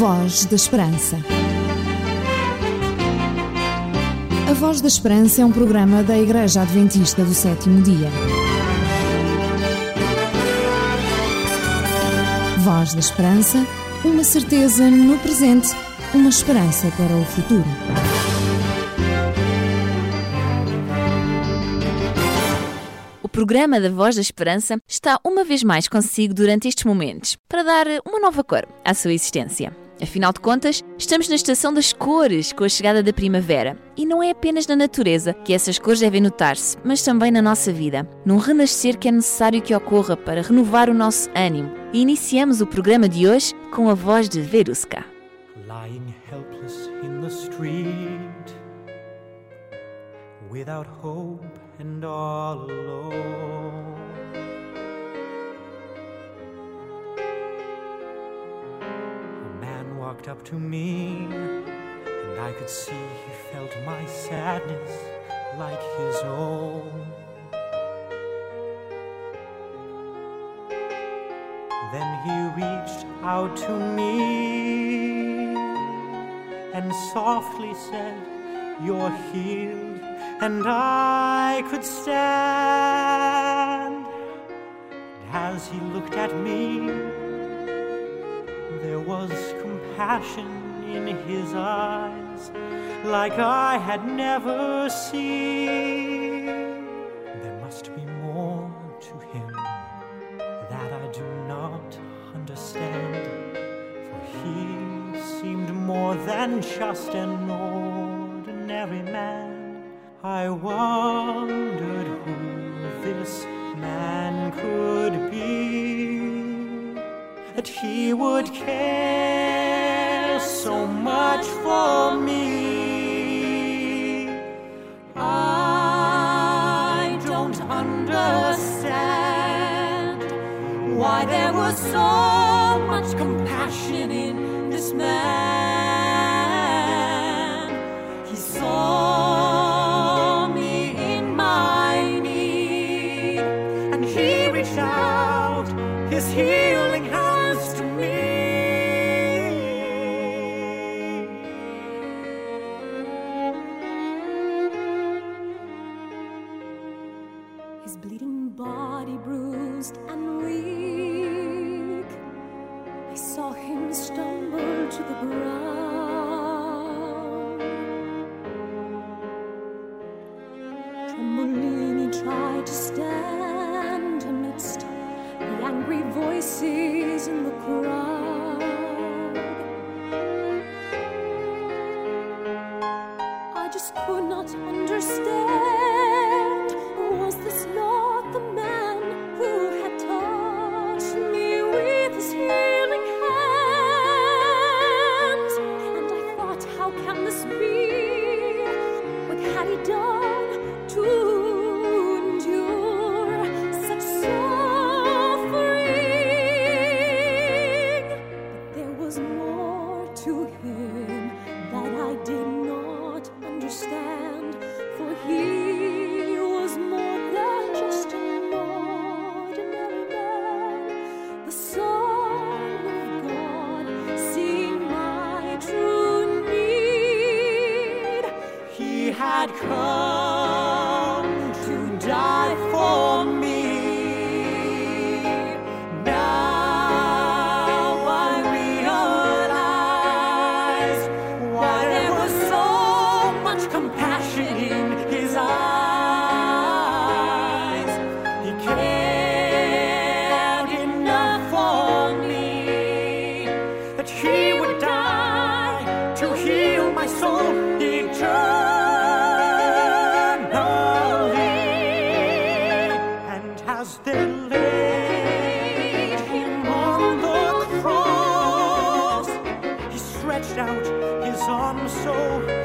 Voz da Esperança. A Voz da Esperança é um programa da Igreja Adventista do Sétimo Dia. Voz da Esperança, uma certeza no presente, uma esperança para o futuro. O programa da Voz da Esperança está uma vez mais consigo durante estes momentos, para dar uma nova cor à sua existência. Afinal de contas, estamos na estação das cores com a chegada da primavera. E não é apenas na natureza que essas cores devem notar-se, mas também na nossa vida, num renascer que é necessário que ocorra para renovar o nosso ânimo. E iniciamos o programa de hoje com a voz de Veruska. Lying helpless in the street, without hope and all alone. Walked up to me, and I could see he felt my sadness like his own. Then he reached out to me and softly said, You're healed, and I could stand. And as he looked at me, there was compassion in his eyes like I had never seen. There must be more to him that I do not understand. For he seemed more than just an ordinary man. I wondered who this man could be, that he would care so much for me. I don't understand why there was so much compassion in this man. Voices in the crowd. so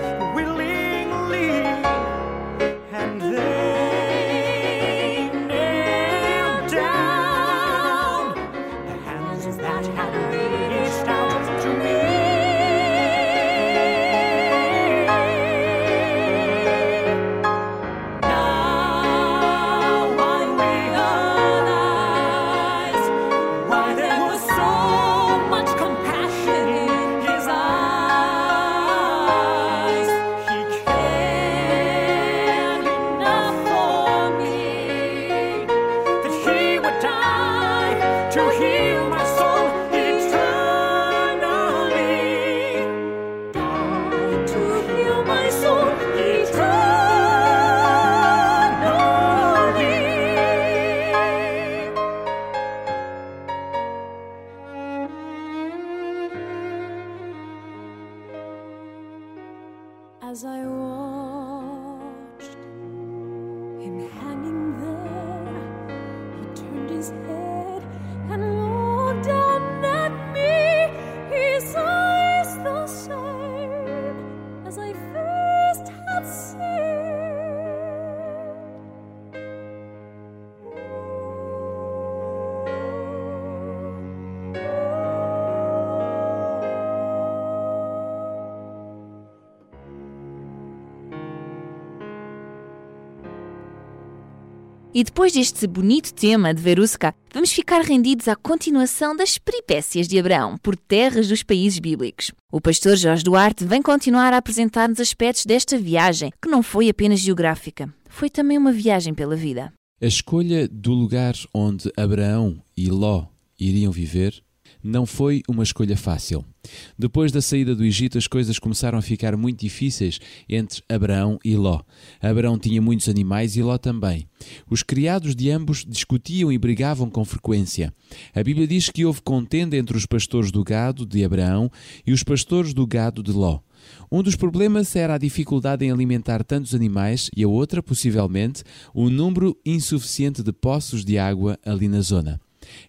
As I watched him E depois deste bonito tema de Verusca, vamos ficar rendidos à continuação das peripécias de Abraão por terras dos países bíblicos. O pastor Jorge Duarte vem continuar a apresentar-nos aspectos desta viagem, que não foi apenas geográfica, foi também uma viagem pela vida. A escolha do lugar onde Abraão e Ló iriam viver não foi uma escolha fácil. Depois da saída do Egito, as coisas começaram a ficar muito difíceis entre Abraão e Ló. Abraão tinha muitos animais e Ló também. Os criados de ambos discutiam e brigavam com frequência. A Bíblia diz que houve contenda entre os pastores do gado de Abraão e os pastores do gado de Ló. Um dos problemas era a dificuldade em alimentar tantos animais e a outra, possivelmente, o número insuficiente de poços de água ali na zona.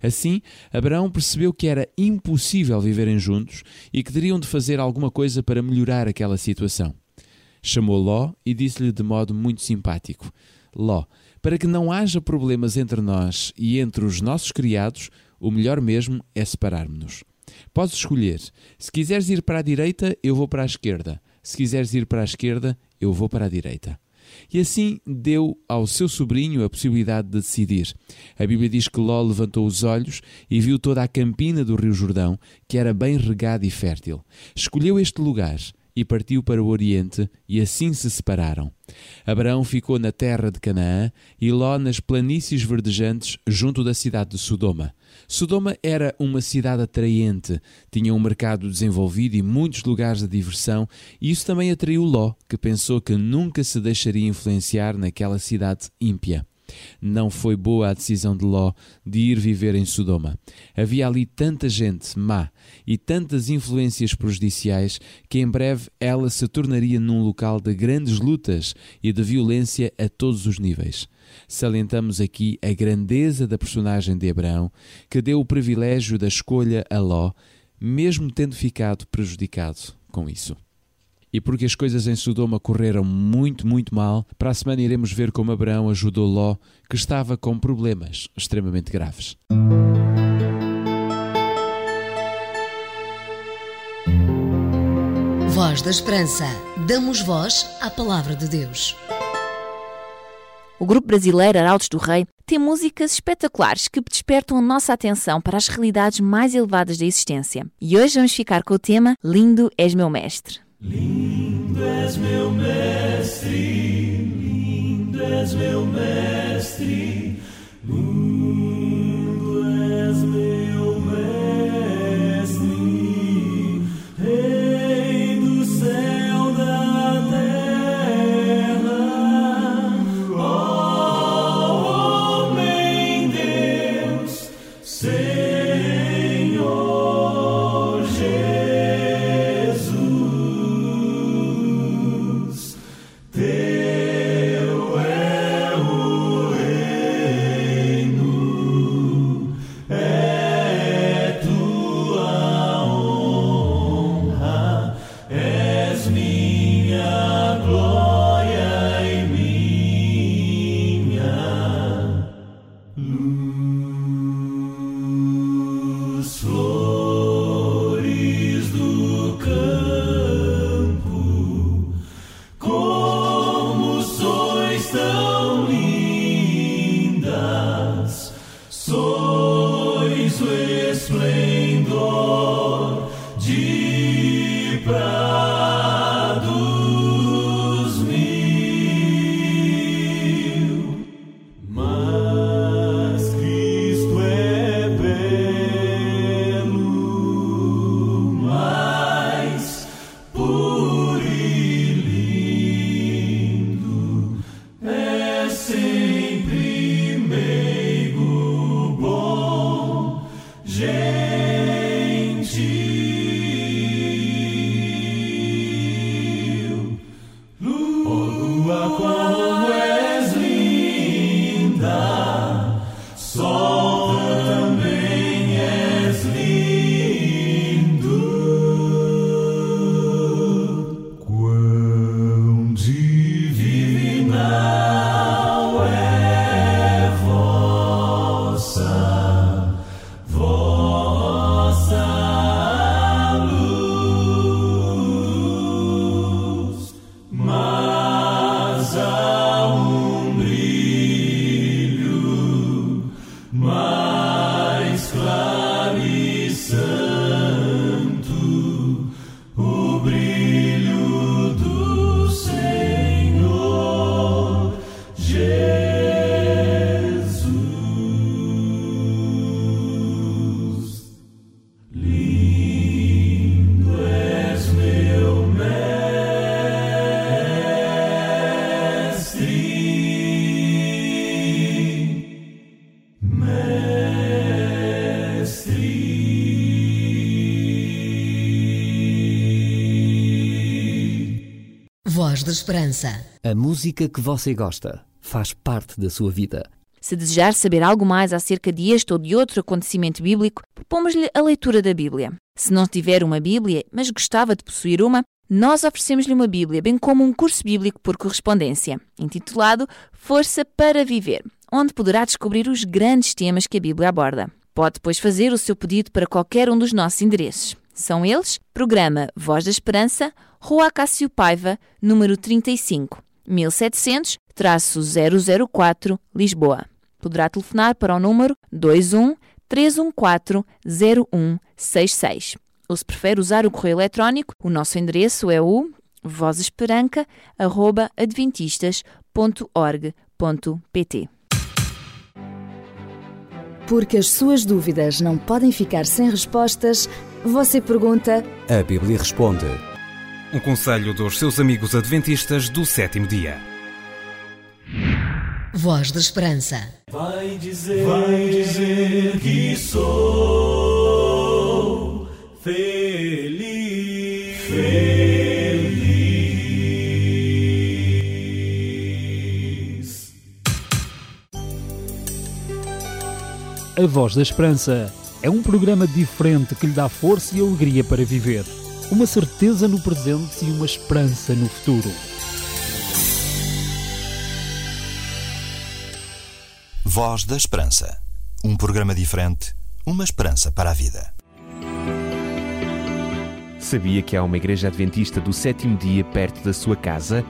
Assim, Abraão percebeu que era impossível viverem juntos e que teriam de fazer alguma coisa para melhorar aquela situação. Chamou Ló e disse-lhe de modo muito simpático: Ló, para que não haja problemas entre nós e entre os nossos criados, o melhor mesmo é separarmos-nos. Podes escolher. Se quiseres ir para a direita, eu vou para a esquerda. Se quiseres ir para a esquerda, eu vou para a direita. E assim deu ao seu sobrinho a possibilidade de decidir. A Bíblia diz que Ló levantou os olhos e viu toda a campina do Rio Jordão, que era bem regada e fértil. Escolheu este lugar e partiu para o Oriente, e assim se separaram. Abraão ficou na terra de Canaã e Ló nas planícies verdejantes junto da cidade de Sodoma. Sodoma era uma cidade atraente, tinha um mercado desenvolvido e muitos lugares de diversão, e isso também atraiu Ló, que pensou que nunca se deixaria influenciar naquela cidade ímpia. Não foi boa a decisão de Ló de ir viver em Sodoma. Havia ali tanta gente má e tantas influências prejudiciais que em breve ela se tornaria num local de grandes lutas e de violência a todos os níveis. Salientamos aqui a grandeza da personagem de Abraão, que deu o privilégio da escolha a Ló, mesmo tendo ficado prejudicado com isso. E porque as coisas em Sodoma correram muito, muito mal, para a semana iremos ver como Abraão ajudou Ló, que estava com problemas extremamente graves. Voz da Esperança. Damos voz à palavra de Deus. O grupo brasileiro Arautos do Rei tem músicas espetaculares que despertam a nossa atenção para as realidades mais elevadas da existência. E hoje vamos ficar com o tema Lindo és meu mestre. Lindo és meu mestre, lindo és meu mestre, lindo desire. Esperança. A música que você gosta faz parte da sua vida. Se desejar saber algo mais acerca de este ou de outro acontecimento bíblico, propomos-lhe a leitura da Bíblia. Se não tiver uma Bíblia, mas gostava de possuir uma, nós oferecemos-lhe uma Bíblia, bem como um curso bíblico por correspondência, intitulado Força para Viver, onde poderá descobrir os grandes temas que a Bíblia aborda. Pode depois fazer o seu pedido para qualquer um dos nossos endereços. São eles: Programa Voz da Esperança, Rua Cássio Paiva, número 35, 1700-004, Lisboa. Poderá telefonar para o número 21 314 0166. Ou se prefere usar o correio eletrónico, o nosso endereço é o vozesperanca.adventistas.org.pt. Porque as suas dúvidas não podem ficar sem respostas, você pergunta. A Bíblia responde. Um conselho dos seus amigos adventistas do sétimo dia. Voz da Esperança. Vai dizer, vai dizer que sou feliz, feliz. A Voz da Esperança é um programa diferente que lhe dá força e alegria para viver, uma certeza no presente e uma esperança no futuro. Voz da Esperança. Um programa diferente, uma esperança para a vida. Sabia que há uma igreja adventista do sétimo dia perto da sua casa?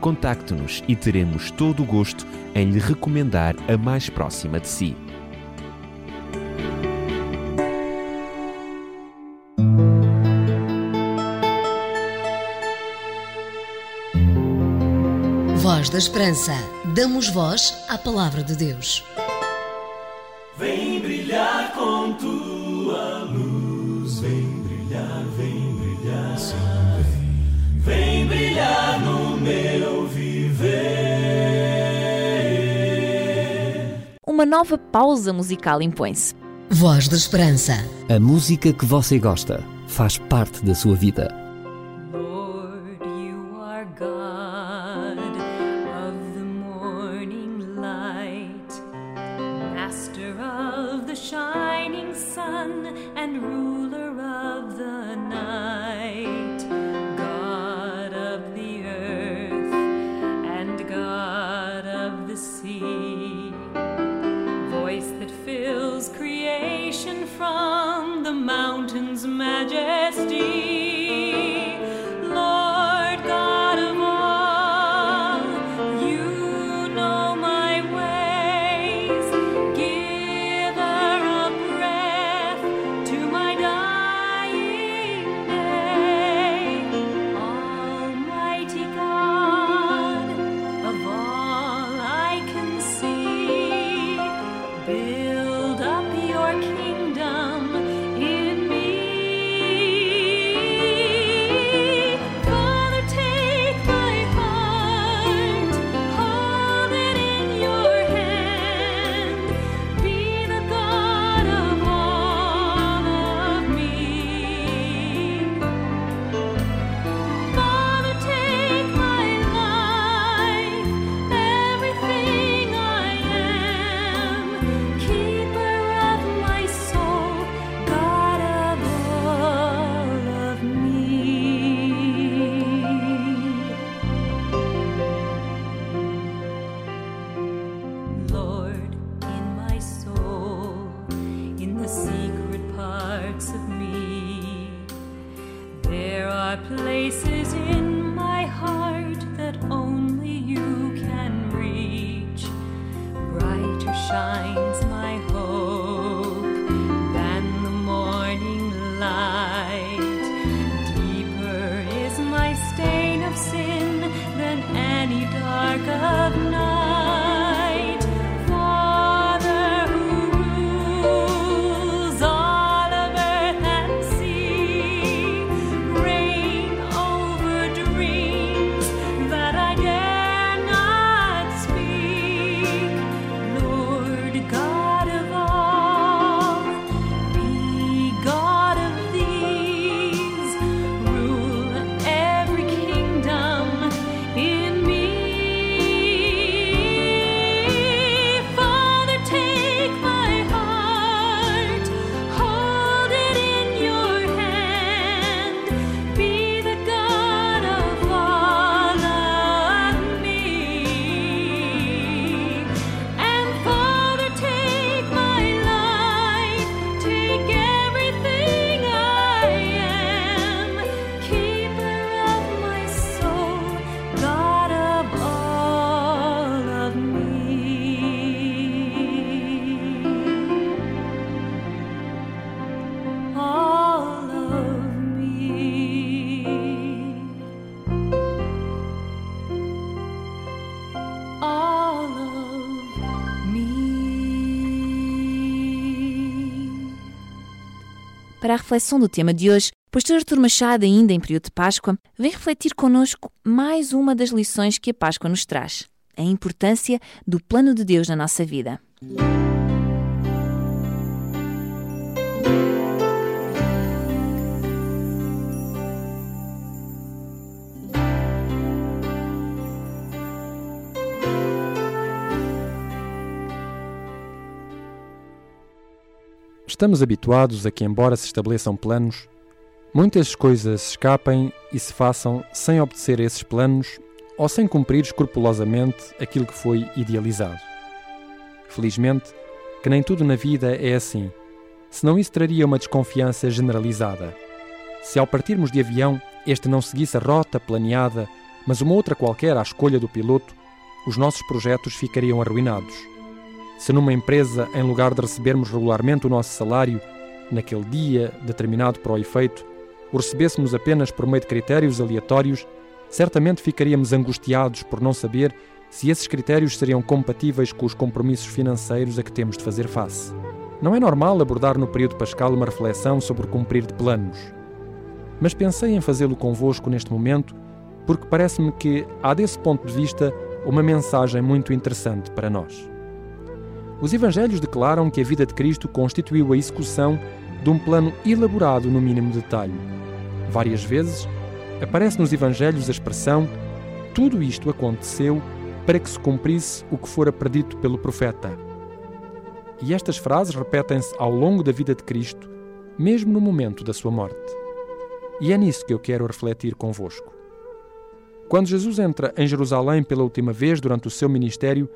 Contacte-nos e teremos todo o gosto em lhe recomendar a mais próxima de si. Esperança. Damos voz à palavra de Deus. Vem brilhar com tua luz, vem brilhar, vem brilhar, sim, vem. Vem brilhar no meu viver. Uma nova pausa musical impõe-se. Voz da Esperança. A música que você gosta faz parte da sua vida. Para a reflexão do tema de hoje, pastor Artur Machado, ainda em período de Páscoa, vem refletir connosco mais uma das lições que a Páscoa nos traz: a importância do plano de Deus na nossa vida. Estamos habituados a que, embora se estabeleçam planos, muitas coisas escapem e se façam sem obedecer a esses planos ou sem cumprir escrupulosamente aquilo que foi idealizado. Felizmente, que nem tudo na vida é assim, senão isso traria uma desconfiança generalizada. Se ao partirmos de avião este não seguisse a rota planeada, mas uma outra qualquer à escolha do piloto, os nossos projetos ficariam arruinados. Se numa empresa, em lugar de recebermos regularmente o nosso salário, naquele dia determinado para o efeito, o recebêssemos apenas por meio de critérios aleatórios, certamente ficaríamos angustiados por não saber se esses critérios seriam compatíveis com os compromissos financeiros a que temos de fazer face. Não é normal abordar no período pascal uma reflexão sobre cumprir de planos. Mas pensei em fazê-lo convosco neste momento, porque parece-me que há desse ponto de vista uma mensagem muito interessante para nós. Os Evangelhos declaram que a vida de Cristo constituiu a execução de um plano elaborado no mínimo detalhe. Várias vezes aparece nos Evangelhos a expressão: tudo isto aconteceu para que se cumprisse o que fora predito pelo profeta. E estas frases repetem-se ao longo da vida de Cristo, mesmo no momento da sua morte. E é nisso que eu quero refletir convosco. Quando Jesus entra em Jerusalém pela última vez durante o seu ministério,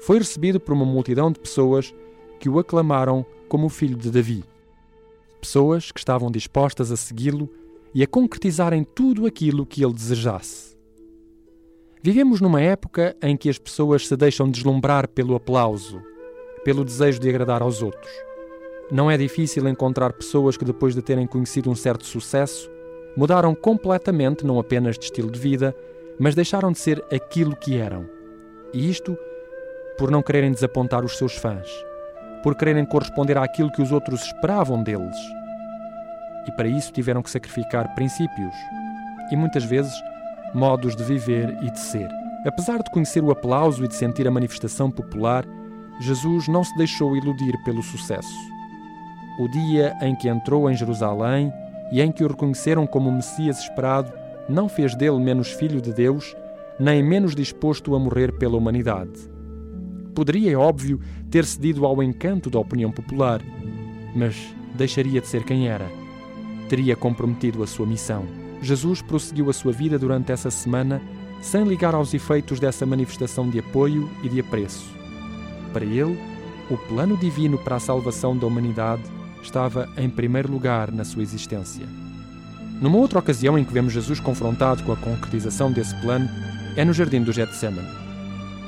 foi recebido por uma multidão de pessoas que o aclamaram como o filho de Davi. Pessoas que estavam dispostas a segui-lo e a concretizarem tudo aquilo que ele desejasse. Vivemos numa época em que as pessoas se deixam deslumbrar pelo aplauso, pelo desejo de agradar aos outros. Não é difícil encontrar pessoas que, depois de terem conhecido um certo sucesso, mudaram completamente não apenas de estilo de vida, mas deixaram de ser aquilo que eram. E isto por não quererem desapontar os seus fãs, por quererem corresponder àquilo que os outros esperavam deles. E para isso tiveram que sacrificar princípios e muitas vezes modos de viver e de ser. Apesar de conhecer o aplauso e de sentir a manifestação popular, Jesus não se deixou iludir pelo sucesso. O dia em que entrou em Jerusalém e em que o reconheceram como o Messias esperado não fez dele menos filho de Deus, nem menos disposto a morrer pela humanidade. Poderia, é óbvio, ter cedido ao encanto da opinião popular, mas deixaria de ser quem era. Teria comprometido a sua missão. Jesus prosseguiu a sua vida durante essa semana sem ligar aos efeitos dessa manifestação de apoio e de apreço. Para ele, o plano divino para a salvação da humanidade estava em primeiro lugar na sua existência. Numa outra ocasião em que vemos Jesus confrontado com a concretização desse plano é no jardim do Getsemane.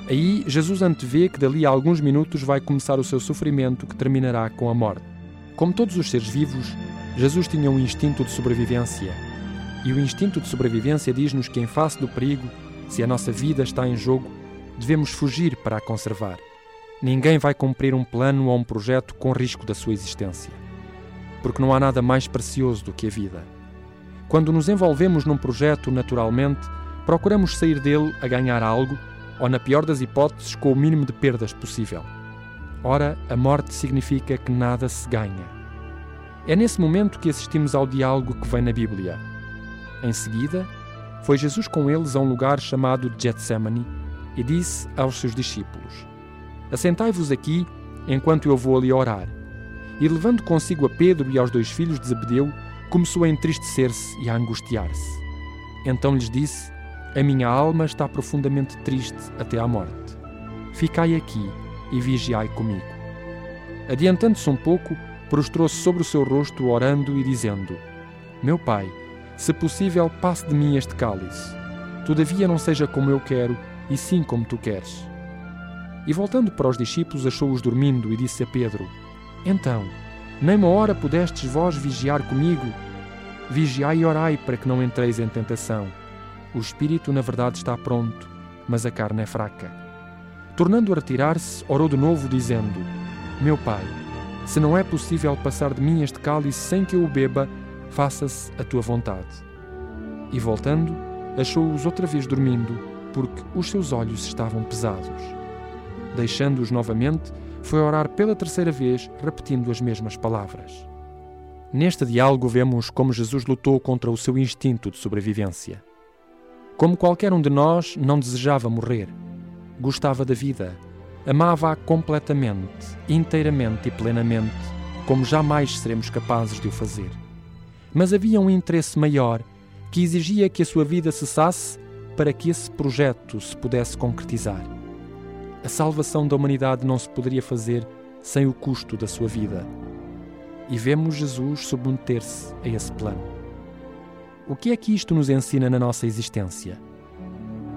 Aí Jesus antevê que dali a alguns minutos vai começar o seu sofrimento que terminará com a morte. Como todos os seres vivos, Jesus tinha um instinto de sobrevivência. E o instinto de sobrevivência diz-nos que, em face do perigo, se a nossa vida está em jogo, devemos fugir para a conservar. Ninguém vai cumprir um plano ou um projeto com risco da sua existência. Porque não há nada mais precioso do que a vida. Quando nos envolvemos num projeto, naturalmente, procuramos sair dele a ganhar algo, ou, na pior das hipóteses, com o mínimo de perdas possível. Ora, a morte significa que nada se ganha. É nesse momento que assistimos ao diálogo que vem na Bíblia. Em seguida, foi Jesus com eles a um lugar chamado Getsemane e disse aos seus discípulos: Assentai-vos aqui enquanto eu vou ali orar. E levando consigo a Pedro e aos dois filhos de Zebedeu, começou a entristecer-se e a angustiar-se. Então lhes disse: A minha alma está profundamente triste até à morte. Ficai aqui e vigiai comigo. Adiantando-se um pouco, prostrou-se sobre o seu rosto, orando e dizendo: Meu pai, se possível, passe de mim este cálice. Todavia não seja como eu quero, e sim como tu queres. E voltando para os discípulos, achou-os dormindo e disse a Pedro: Então, nem uma hora pudestes vós vigiar comigo? Vigiai e orai para que não entreis em tentação. O espírito, na verdade, está pronto, mas a carne é fraca. Tornando a retirar-se, orou de novo, dizendo: Meu pai, se não é possível passar de mim este cálice sem que eu o beba, faça-se a tua vontade. E voltando, achou-os outra vez dormindo, porque os seus olhos estavam pesados. Deixando-os novamente, foi orar pela terceira vez, repetindo as mesmas palavras. Neste diálogo vemos como Jesus lutou contra o seu instinto de sobrevivência. Como qualquer um de nós, não desejava morrer. Gostava da vida. Amava-a completamente, inteiramente e plenamente, como jamais seremos capazes de o fazer. Mas havia um interesse maior que exigia que a sua vida cessasse para que esse projeto se pudesse concretizar. A salvação da humanidade não se poderia fazer sem o custo da sua vida. E vemos Jesus submeter-se a esse plano. O que é que isto nos ensina na nossa existência?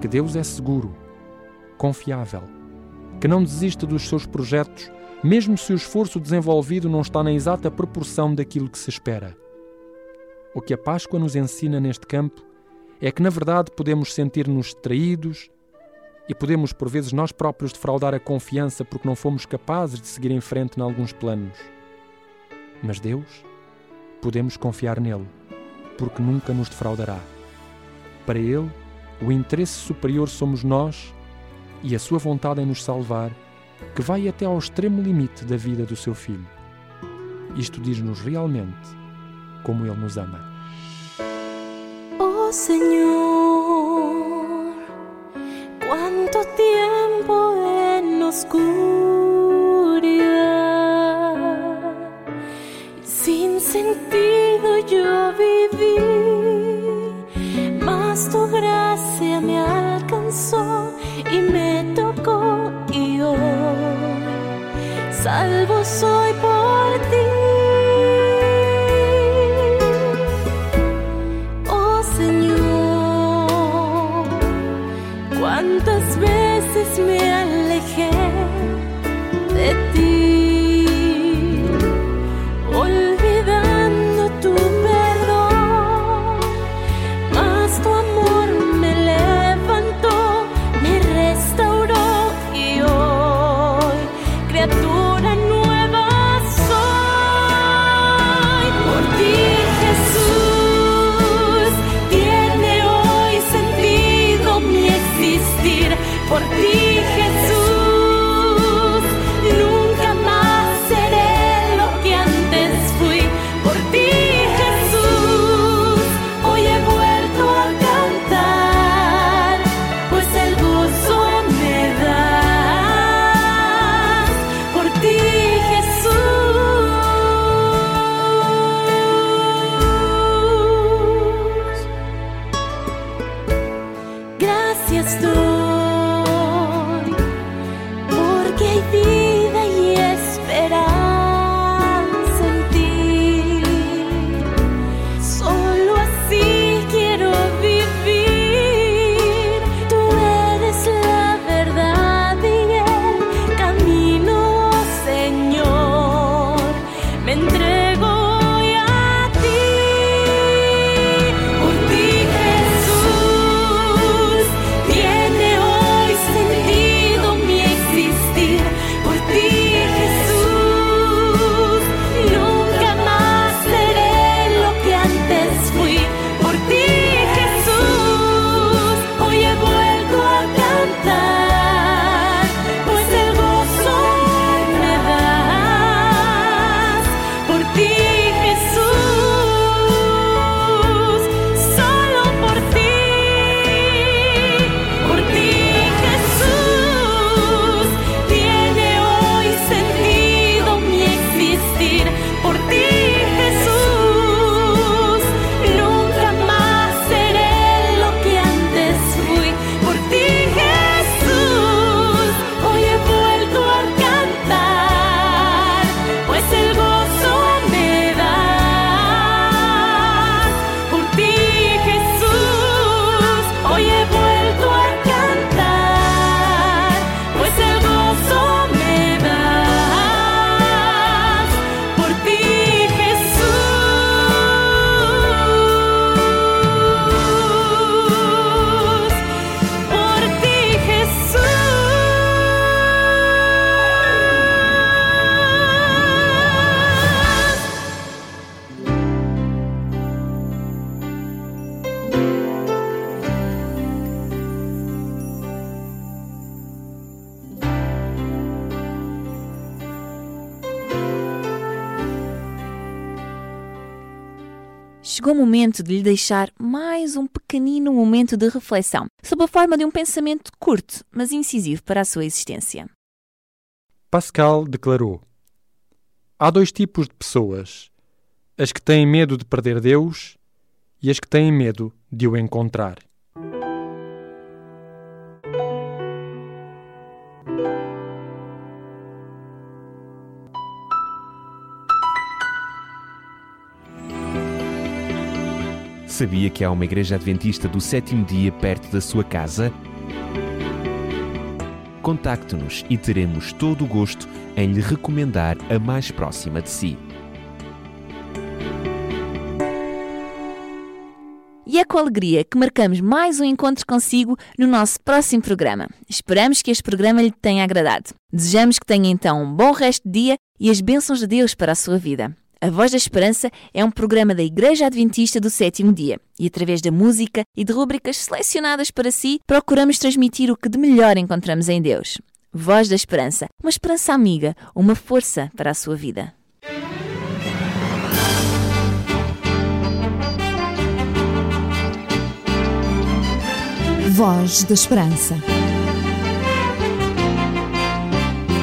Que Deus é seguro, confiável, que não desiste dos seus projetos, mesmo se o esforço desenvolvido não está na exata proporção daquilo que se espera. O que a Páscoa nos ensina neste campo é que, na verdade, podemos sentir-nos traídos, e podemos, por vezes, nós próprios defraudar a confiança porque não fomos capazes de seguir em frente em alguns planos. Mas Deus, podemos confiar nele, porque nunca nos defraudará. Para Ele, o interesse superior somos nós e a Sua vontade em nos salvar, que vai até ao extremo limite da vida do Seu Filho. Isto diz-nos realmente como Ele nos ama. Oh Señor. Cuánto tiempo en oscuridad, tu gracia me alcanzó y me tocó y hoy salvo soy por ti. Oh Señor, cuántas veces me chegou o momento de lhe deixar mais um pequenino momento de reflexão, sob a forma de um pensamento curto, mas incisivo para a sua existência. Pascal declarou: Há dois tipos de pessoas: as que têm medo de perder Deus e as que têm medo de o encontrar. Sabia que há uma igreja adventista do sétimo dia perto da sua casa? Contacte-nos e teremos todo o gosto em lhe recomendar a mais próxima de si. E é com alegria que marcamos mais um encontro consigo no nosso próximo programa. Esperamos que este programa lhe tenha agradado. Desejamos que tenha então um bom resto de dia e as bênçãos de Deus para a sua vida. A Voz da Esperança é um programa da Igreja Adventista do Sétimo Dia e, através da música e de rubricas selecionadas para si, procuramos transmitir o que de melhor encontramos em Deus. Voz da Esperança, uma esperança amiga, uma força para a sua vida. Voz da Esperança.